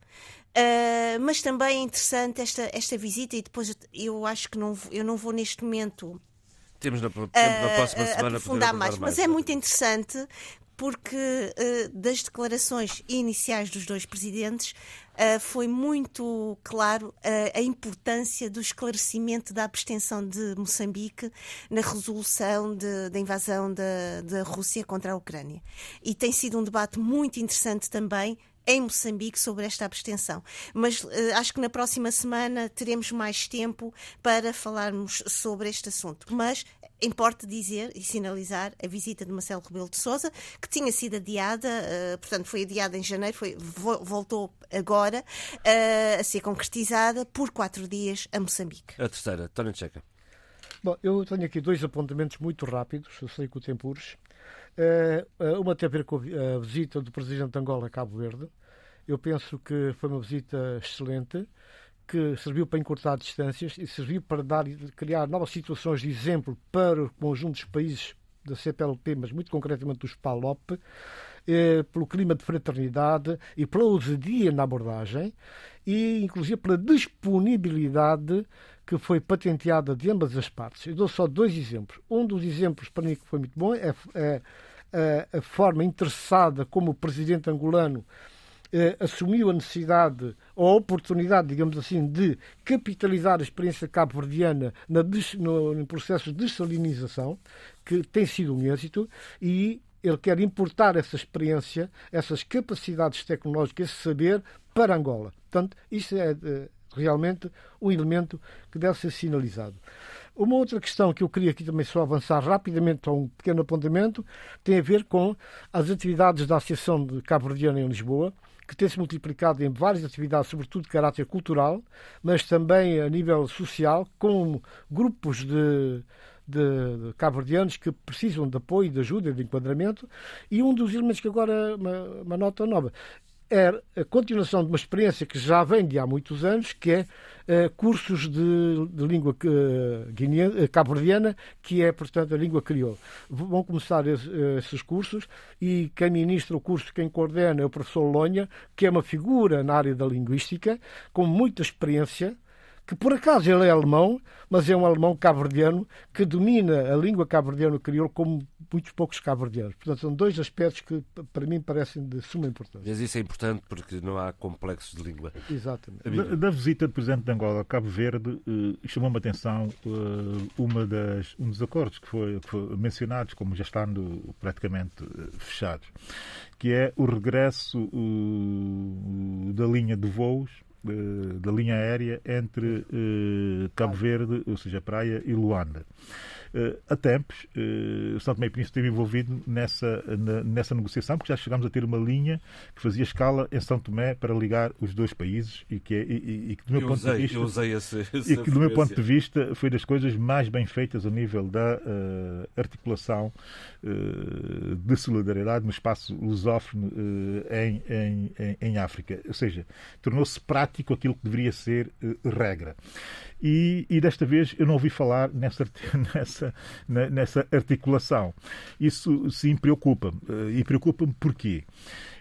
Uh, mas também é interessante esta, esta visita e depois eu acho que não, eu não vou neste momento temos na, na próxima semana aprofundar mais, mais, mas é muito interessante porque uh, das declarações iniciais dos dois presidentes uh, foi muito claro uh, a importância do esclarecimento da abstenção de Moçambique na resolução da invasão da Rússia contra a Ucrânia. E tem sido um debate muito interessante também em Moçambique sobre esta abstenção. Mas uh, acho que na próxima semana teremos mais tempo para falarmos sobre este assunto. Mas importa dizer e sinalizar a visita de Marcelo Rebelo de Sousa, que tinha sido adiada, uh, portanto foi adiada em janeiro, foi, voltou agora uh, a ser concretizada por quatro dias a Moçambique. A terceira, Tony Checa. Bom, eu tenho aqui dois apontamentos muito rápidos, eu sei que o tempo urge. Uh, uma tem a ver com a visita do Presidente de Angola a Cabo Verde. Eu penso que foi uma visita excelente que serviu para encurtar distâncias e serviu para dar, criar novas situações de exemplo para o conjunto dos países da CPLP, mas muito concretamente dos PALOP, eh, pelo clima de fraternidade e pela ousadia na abordagem e, inclusive, pela disponibilidade que foi patenteada de ambas as partes. Eu dou só dois exemplos. Um dos exemplos para mim que foi muito bom é, é, é a forma interessada como o presidente angolano eh, assumiu a necessidade a oportunidade, digamos assim, de capitalizar a experiência cabo-verdiana no, processo de dessalinização, que tem sido um êxito, e ele quer importar essa experiência, essas capacidades tecnológicas, esse saber para Angola. Portanto, isso é eh, realmente um elemento que deve ser sinalizado. Uma outra questão que eu queria aqui também só avançar rapidamente a um pequeno apontamento tem a ver com as atividades da Associação de Cabo Verdeana em Lisboa, que tem se multiplicado em várias atividades, sobretudo de caráter cultural, mas também a nível social, com grupos de, de, de cabo-verdianos que precisam de apoio, de ajuda, de enquadramento. E um dos elementos que agora, uma, uma nota nova, é a continuação de uma experiência que já vem de há muitos anos, que é uh, cursos de, de língua uh, cabo-verdiana, que é, portanto, a língua crioula. Vão começar esse, esses cursos e quem ministra o curso, quem coordena é o professor Lonha, que é uma figura na área da linguística, com muita experiência, que por acaso ele é alemão, mas é um alemão cabo-verdiano que domina a língua cabo-verdiana crioulo como muitos poucos cabo-verdianos. Portanto, são dois aspectos que para mim parecem de suma importância. Mas isso é importante porque não há complexos de língua. Exatamente. Da, da visita do Presidente de Angola a Cabo Verde, uh, chamou-me a atenção uh, uma das, um dos acordos que foi, que foi mencionados como já estando praticamente uh, fechados, que é o regresso da linha de voos da linha aérea entre eh, Cabo Verde, ou seja, Praia, e Luanda. Uh, há tempos, uh, o São Tomé e Príncipe esteve envolvido nessa, na, nessa negociação, porque já chegámos a ter uma linha que fazia escala em São Tomé para ligar os dois países e que, é, e, e que do meu eu ponto usei, de vista, eu usei esse, e que do meu ponto de vista foi das coisas mais bem feitas a nível da uh, articulação de solidariedade no espaço lusófono em, em, em, em, África. Ou seja, tornou-se prático aquilo que deveria ser regra. E, e, desta vez eu não ouvi falar nessa, nessa, nessa articulação. Isso sim preocupa-me. Eh, e preocupa-me porquê?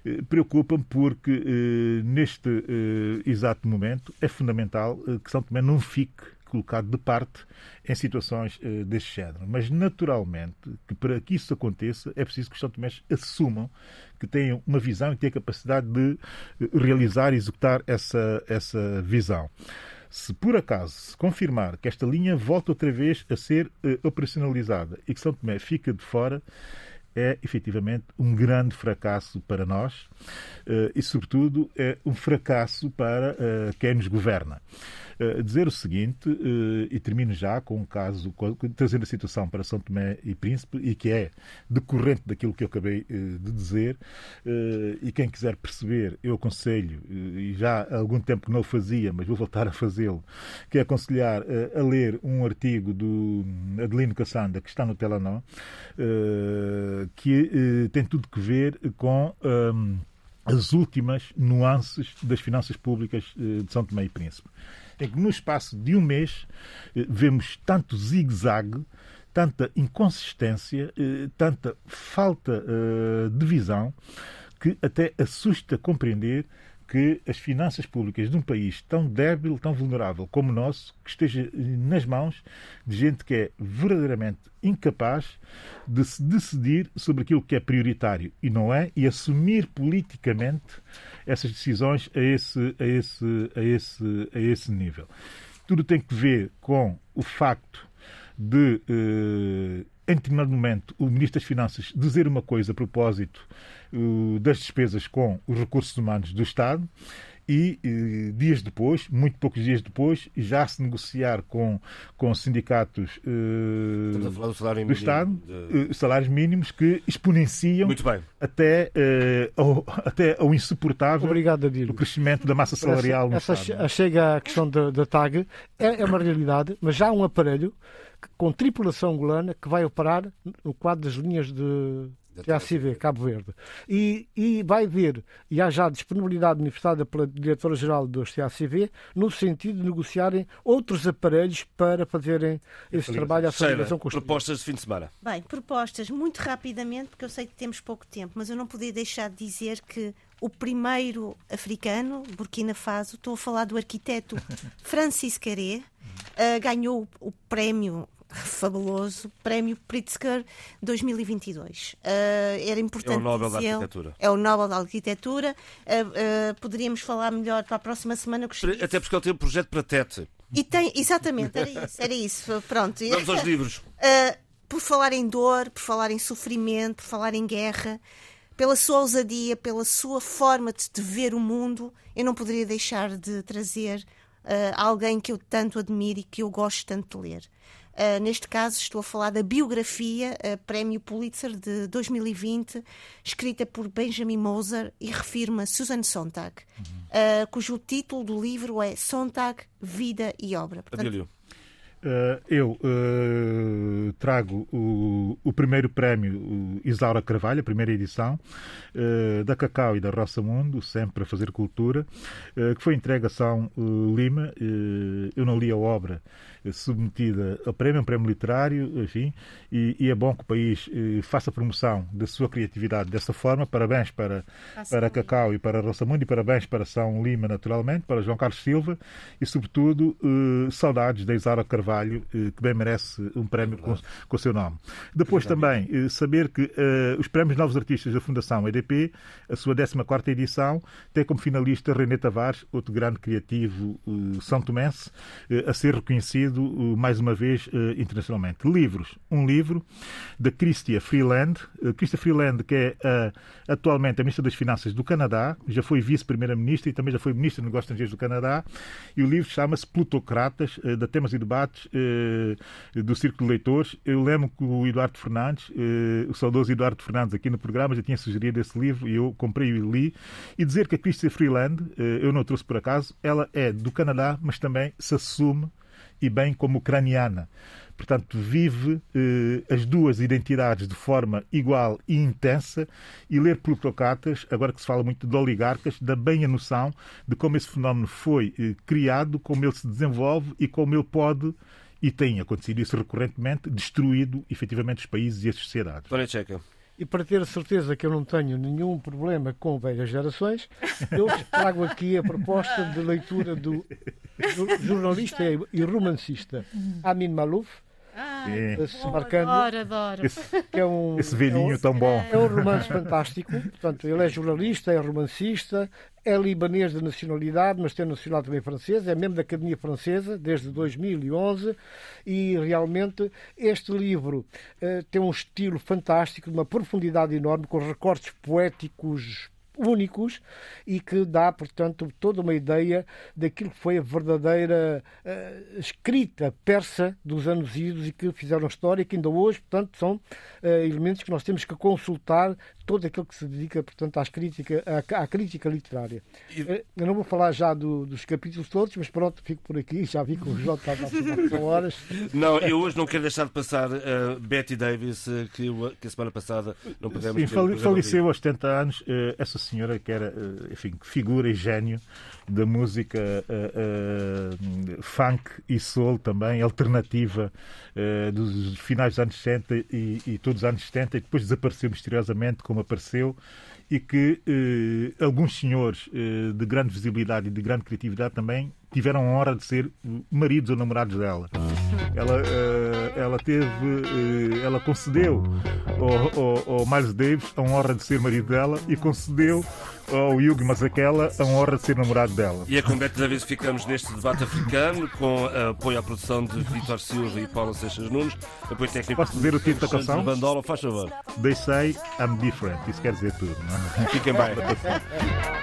Eh, preocupa-me porque eh, neste exato momento é fundamental que São Tomé não fique colocado de parte em situações deste género. Mas, naturalmente, que para que isso aconteça, é preciso que os São Tomés assumam que tenham uma visão e tenham a capacidade de realizar e executar essa, essa visão. Se por acaso se confirmar que esta linha volta outra vez a ser uh, operacionalizada e que São Tomé fica de fora, é efetivamente um grande fracasso para nós uh, e, sobretudo, é um fracasso para uh, quem nos governa. Eh, dizer o seguinte, uh, e termino já com um caso, trazendo a situação para São Tomé e Príncipe, e que é decorrente daquilo que eu acabei uh, de dizer, e quem quiser perceber, eu aconselho, e já há algum tempo que não o fazia, mas vou voltar a fazê-lo, que é aconselhar a ler um artigo do Adelino Cassanda, que está no Telanó, que tem tudo que ver com as últimas nuances das finanças públicas de São Tomé e Príncipe é que no espaço de um mês eh, vemos tanto zigue-zague, tanta inconsistência, eh, tanta falta eh, de visão, que até assusta compreender que as finanças públicas de um país tão débil, tão vulnerável como o nosso, que esteja nas mãos de gente que é verdadeiramente incapaz de se decidir sobre aquilo que é prioritário e não é, e assumir politicamente essas decisões a esse, a esse, a esse, a esse nível. Tudo tem que ver com o facto de, eh, em determinado momento, o Ministro das Finanças dizer uma coisa a propósito eh, das despesas com os recursos humanos do Estado e eh, dias depois, muito poucos dias depois, já se negociar com, com sindicatos eh, do do mínimo Estado, de- salários mínimos que exponenciam Muito bem. até, eh, ao, até ao insuportável Obrigado, o crescimento da massa salarial no essa, Estado. essa chega à questão da, da TAG, é, é uma realidade, mas já há um aparelho com tripulação angolana que vai operar no quadro das linhas de TACV, Cabo Verde. E, e vai ver, e há já disponibilidade manifestada pela diretora-geral dos TACV, no sentido de negociarem outros aparelhos para fazerem esse trabalho, essa Sheila, ligação com os propostas de fim de semana. Bem, propostas muito rapidamente, porque eu sei que temos pouco tempo, mas eu não podia deixar de dizer que o primeiro africano, Burkina Faso, estou a falar do arquiteto Francis Carré, ah, ganhou o prémio fabuloso, prémio Pritzker 2022. Ah, era importante É o Nobel da. Arquitetura. É o Nobel da Arquitetura. Ah, ah, poderíamos falar melhor para a próxima semana. gostaria- Até porque ele tem um projeto para Tete. E tem, exatamente, era isso, era isso. Pronto. Vamos aos livros. Uh, por falar em dor, por falar em sofrimento, por falar em guerra, pela sua ousadia, pela sua forma de, de ver o mundo, eu não poderia deixar de trazer uh, alguém que eu tanto admiro e que eu gosto tanto de ler. Uh, neste caso, estou a falar da biografia, uh, Prémio Pulitzer de 2020, escrita por Benjamin Moser e refirma Susan Sontag, uh, cujo título do livro é Sontag, Vida e Obra. Portanto. Uh, eu uh, trago o, o primeiro prémio o Isaura Carvalho, a primeira edição, uh, da Cacau e da Roça Mundo, sempre para fazer cultura, que foi entregue a São Lima. Eu não li a obra submetida ao prémio, um prémio literário, enfim, e, e é bom que o país faça promoção da sua criatividade dessa forma. Parabéns para, para a Cacau e para a Roça Mundo e parabéns para São Lima, naturalmente, para João Carlos Silva e, sobretudo, saudades da Isaura Carvalho, uh, que bem merece um prémio com, com o seu nome. Depois também uh, saber que uh, os prémios Novos Artistas da Fundação EDP, a sua 14ª edição, tem como finalista René Tavares, outro grande criativo uh, são tomense, uh, a ser reconhecido uh, mais uma vez internacionalmente. Livros. Um livro da Chrystia Freeland. Chrystia Freeland, que é atualmente a Ministra das Finanças do Canadá, já foi Vice-Primeira-Ministra e também já foi Ministra de Negócios Estrangeiros do Canadá, e o livro chama-se Plutocratas, da Temas e Debates uh, do Círculo de Leitores. Eu lembro que o Eduardo Fernandes, uh, o saudoso Eduardo Fernandes, aqui no programa, já tinha sugerido esse livro e eu comprei e li. E dizer que a Chrystia Freeland, uh, eu não trouxe por acaso, ela é do Canadá, mas também se assume e bem como ucraniana. Portanto, vive eh, as duas identidades de forma igual e intensa e ler plutocratas, agora que se fala muito de oligarcas, dá bem a noção de como esse fenómeno foi eh, criado, como ele se desenvolve e como ele pode, e tem acontecido isso recorrentemente, destruído efetivamente os países e as sociedades. Tony Checa. E para ter a certeza que eu não tenho nenhum problema com velhas gerações, eu trago aqui a proposta de leitura do jornalista e romancista Amin Malouf, É, se marcando, Adoro, adoro. esse, que é um, esse velhinho é um, tão bom. é um romance fantástico. Portanto, ele é jornalista, é romancista, é libanês de nacionalidade, mas tem nacionalidade também francesa, é membro da Academia Francesa desde 2011 e realmente este livro eh, tem um estilo fantástico, uma profundidade enorme, com recortes poéticos únicos e que dá, portanto, toda uma ideia daquilo que foi a verdadeira eh, escrita persa dos anos idos e que fizeram história e que ainda hoje, portanto, são eh, elementos que nós temos que consultar todo aquilo que se dedica, portanto, às crítica, à, à crítica literária. E- Eh, Eu não vou falar já do- dos capítulos todos, mas pronto, fico por aqui. Já vi que o João está a horas. Não, eu hoje não quero deixar de passar a Betty Davis, que, que a semana passada não pudemos Sim, faleceu aos 70 anos essa senhora que era, eh, enfim, figura e gênio da música eh, eh, funk e soul também, alternativa eh, dos finais dos anos 60 e, e todos os anos 70 e depois desapareceu misteriosamente como apareceu e que alguns senhores de grande visibilidade e de grande criatividade também tiveram a honra de ser maridos ou namorados dela. Ela, eh, ela teve, eh, ela concedeu ao, ao, ao Miles Davis a honra de ser marido dela e concedeu ao Yugi Mazakela a honra de ser namorado dela. E é com Beto Davis ficamos neste debate africano, com apoio à produção de Vitor Silva e Paulo Seixas Nunes, apoio técnico Posso dizer o título da canção? Bandola, faz favor. They say I'm different. Isso quer dizer tudo, não é? Fiquem bem.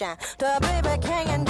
sunshine. The baby king and